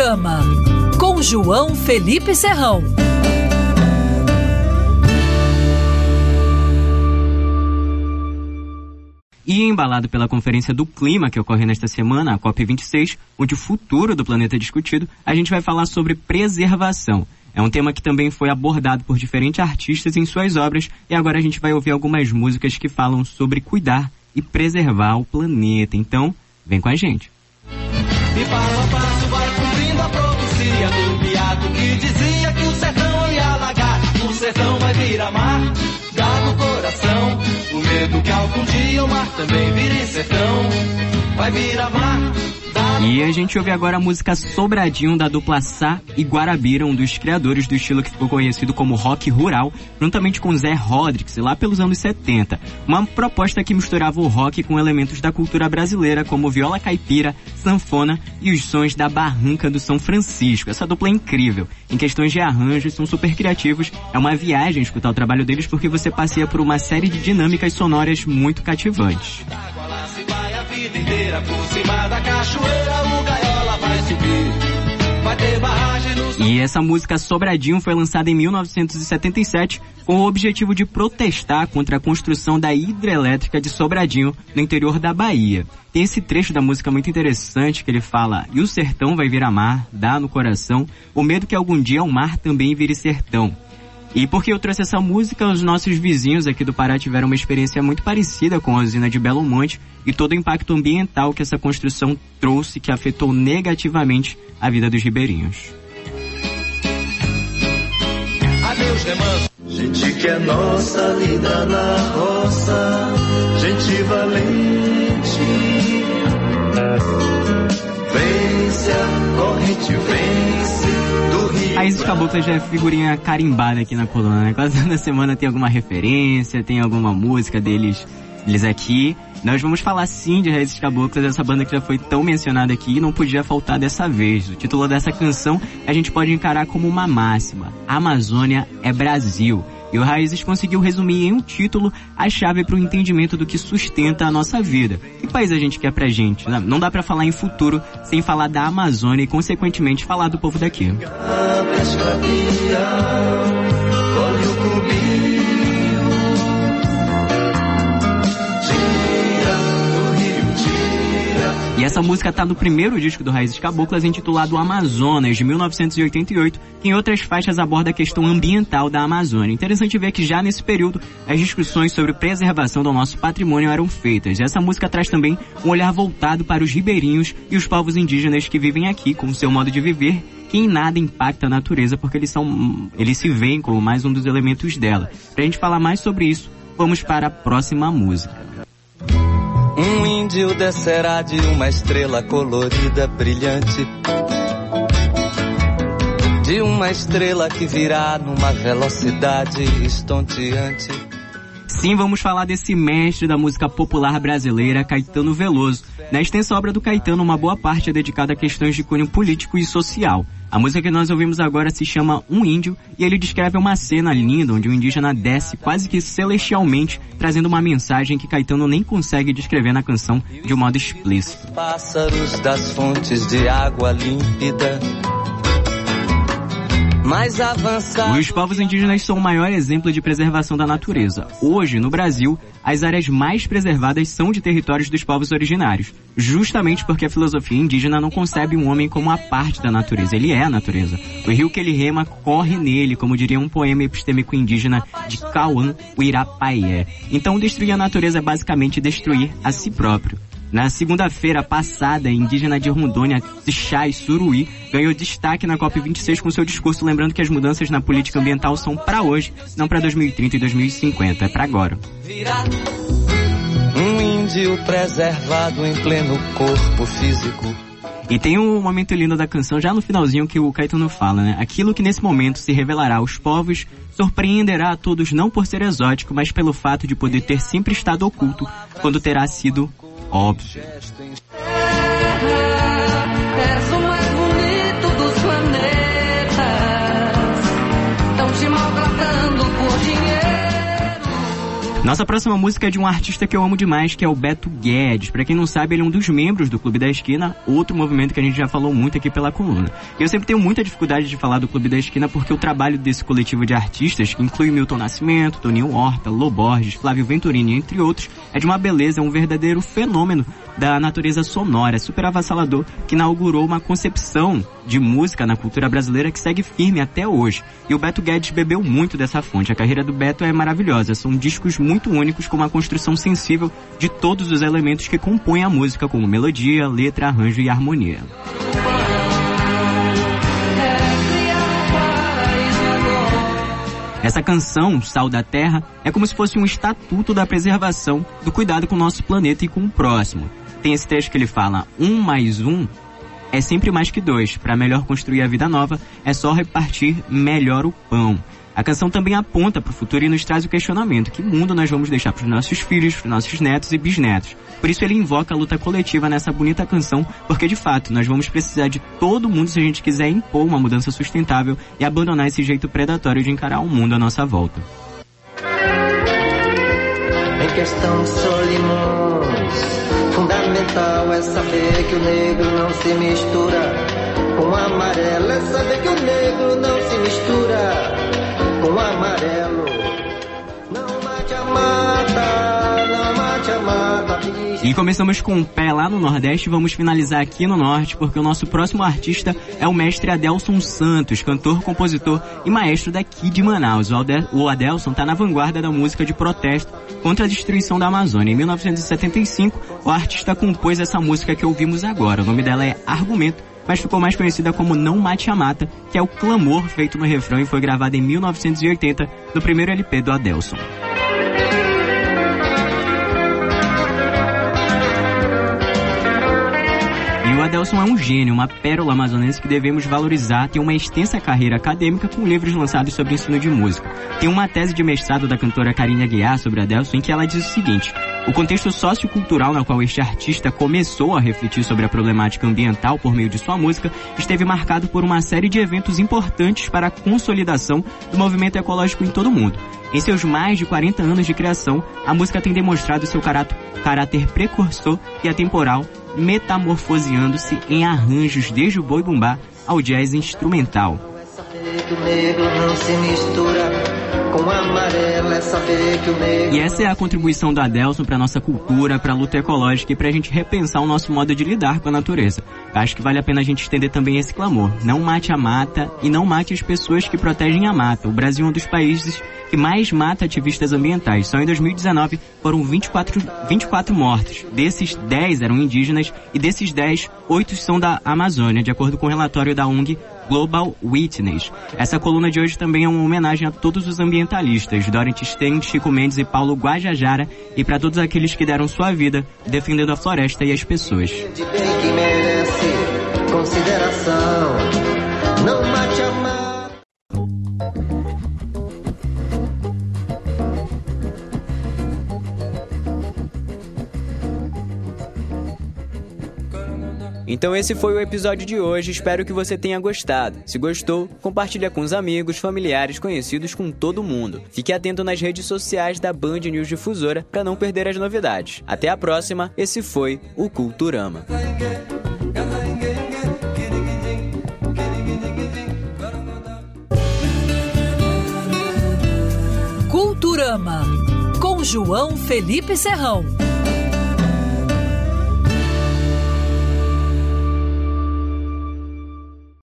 Panorama, com João Felipe Serrão. E embalado pela Conferência do Clima que ocorre nesta semana, a COP26, onde o futuro do planeta é discutido, a gente vai falar sobre preservação. É um tema que também foi abordado por diferentes artistas em suas obras e agora a gente vai ouvir algumas músicas que falam sobre cuidar e preservar o planeta. Então, vem com a gente. E também vire sertão, vai virar mar. E a gente ouve agora a música Sobradinho da dupla Sá e Guarabira, um dos criadores do estilo que ficou conhecido como rock rural, juntamente com Zé Rodrigues, lá pelos anos 70. Uma proposta que misturava o rock com elementos da cultura brasileira, como viola caipira, sanfona e os sons da barranca do São Francisco. Essa dupla é incrível. Em questões de arranjos, são super criativos. É uma viagem escutar o trabalho deles porque você passeia por uma série de dinâmicas sonoras muito cativantes inteira por cima da cachoeira, o gaiola vai subir. E essa música Sobradinho foi lançada em 1977 com o objetivo de protestar contra a construção da hidrelétrica de Sobradinho no interior da Bahia. Tem esse trecho da música muito interessante que ele fala: "E o sertão vai virar mar, dá no coração, o medo que algum dia o mar também vire sertão". E porque eu trouxe essa música, os nossos vizinhos aqui do Pará tiveram uma experiência muito parecida com a usina de Belo Monte e todo o impacto ambiental que essa construção trouxe que afetou negativamente a vida dos ribeirinhos. Adeus, remanso. Gente que é nossa, lida na roça, gente valente. A Isis Cabocla já é figurinha carimbada aqui na coluna, né? Quase toda semana tem alguma referência, tem alguma música deles, deles aqui. Nós vamos falar sim de Raízes Caboclas, essa banda que já foi tão mencionada aqui e não podia faltar dessa vez. O título dessa canção a gente pode encarar como uma máxima: Amazônia é Brasil. E o Raízes conseguiu resumir em um título a chave para o entendimento do que sustenta a nossa vida. Que país a gente quer pra gente? Não dá para falar em futuro sem falar da Amazônia e, consequentemente, falar do povo daqui. E essa música tá no primeiro disco do Raízes Caboclas, intitulado Amazonas, de 1988, que em outras faixas aborda a questão ambiental da Amazônia. Interessante ver que já nesse período, as discussões sobre preservação do nosso patrimônio eram feitas. E essa música traz também um olhar voltado para os ribeirinhos e os povos indígenas que vivem aqui, com seu modo de viver, que em nada impacta a natureza, porque eles são, eles se veem como mais um dos elementos dela. Pra gente falar mais sobre isso, vamos para a próxima música. Um índio descerá de uma estrela colorida, brilhante. De uma estrela que virá numa velocidade estonteante. Sim, vamos falar desse mestre da música popular brasileira, Caetano Veloso. Na extensa obra do Caetano, uma boa parte é dedicada a questões de cunho político e social. A música que nós ouvimos agora se chama Um Índio e ele descreve uma cena linda onde o indígena desce quase que celestialmente, trazendo uma mensagem que Caetano nem consegue descrever na canção de um modo explícito. Pássaros das fontes de água límpida mais avançado. Os povos indígenas são o maior exemplo de preservação da natureza. Hoje, no Brasil, as áreas mais preservadas são de territórios dos povos originários, justamente porque a filosofia indígena não concebe um homem como a parte da natureza, ele é a natureza. O rio que ele rema corre nele, como diria um poema epistêmico indígena de Cauã Uirapaié. Então, destruir a natureza é basicamente destruir a si próprio. Na segunda-feira passada, a indígena de Rondônia, Tchai Suruí, ganhou destaque na COP26 com seu discurso lembrando que as mudanças na política ambiental são para hoje, não para 2030 e 2050, é para agora. Um índio preservado em pleno corpo físico. E tem um momento lindo da canção, já no finalzinho, que o Caetano fala, né? Aquilo que nesse momento se revelará aos povos surpreenderá a todos não por ser exótico, mas pelo fato de poder ter sempre estado oculto quando terá sido óbvio. Nossa próxima música é de um artista que eu amo demais, que é o Beto Guedes. Para quem não sabe, ele é um dos membros do Clube da Esquina, outro movimento que a gente já falou muito aqui pela coluna. Eu sempre tenho muita dificuldade de falar do Clube da Esquina porque o trabalho desse coletivo de artistas, que inclui Milton Nascimento, Toninho Horta, Loborges, Flávio Venturini, entre outros, é de uma beleza, é um verdadeiro fenômeno da natureza sonora, super avassalador, que inaugurou uma concepção de música na cultura brasileira que segue firme até hoje. E o Beto Guedes bebeu muito dessa fonte. A carreira do Beto é maravilhosa. São discos muito únicos com uma construção sensível de todos os elementos que compõem a música, como melodia, letra, arranjo e harmonia. Essa canção, Sal da Terra, é como se fosse um estatuto da preservação, do cuidado com o nosso planeta e com o próximo. Tem esse trecho que ele fala: um mais um é sempre mais que dois. Para melhor construir a vida nova, é só repartir melhor o pão. A canção também aponta para o futuro e nos traz o questionamento: que mundo nós vamos deixar para os nossos filhos, para os nossos netos e bisnetos? Por isso ele invoca a luta coletiva nessa bonita canção, porque de fato nós vamos precisar de todo mundo se a gente quiser impor uma mudança sustentável e abandonar esse jeito predatório de encarar o mundo à nossa volta. Em questão de Solimões, fundamental é saber que o negro não se mistura com o amarelo, é saber que o negro não se mistura com amarelo. Não mate a mata, não mate a mata. E começamos com o pé lá no Nordeste vamos finalizar aqui no Norte, porque o nosso próximo artista é o mestre Adelson Santos, cantor, compositor e maestro daqui de Manaus. O Adelson está na vanguarda da música de protesto contra a destruição da Amazônia. Em 1975, o artista compôs essa música que ouvimos agora. O nome dela é Argumento mas ficou mais conhecida como Não Mate a Mata, que é o clamor feito no refrão e foi gravada em 1980 no primeiro LP do Adelson. Adelson é um gênio, uma pérola amazonense que devemos valorizar. Tem uma extensa carreira acadêmica com livros lançados sobre ensino de música. Tem uma tese de mestrado da cantora Karine Aguiar sobre Adelson em que ela diz o seguinte: o contexto sociocultural na qual este artista começou a refletir sobre a problemática ambiental por meio de sua música esteve marcado por uma série de eventos importantes para a consolidação do movimento ecológico em todo o mundo. Em seus mais de 40 anos de criação, a música tem demonstrado seu caráter, caráter precursor e atemporal, metamorfoseando-se em arranjos desde o boi bumbá ao jazz instrumental. E essa é a contribuição da Adelson para nossa cultura, para a luta ecológica e para a gente repensar o nosso modo de lidar com a natureza. Acho que vale a pena a gente estender também esse clamor. Não mate a mata e não mate as pessoas que protegem a mata. O Brasil é um dos países que mais mata ativistas ambientais. Só em 2019 foram 24, 24 mortos. Desses 10 eram indígenas e desses 10, 8 são da Amazônia, de acordo com o relatório da ONG Global Witness. Essa coluna de hoje também é uma homenagem a todos os ambientalistas, Dorothy Stein, Chico Mendes e Paulo Guajajara, e para todos aqueles que deram sua vida defendendo a floresta e as pessoas. consideração, Então esse foi o episódio de hoje, espero que você tenha gostado. Se gostou, compartilha com os amigos, familiares, conhecidos, com todo mundo. Fique atento nas redes sociais da Band News Difusora para não perder as novidades. Até a próxima, esse foi o Culturama. Culturama com João Felipe Serrão.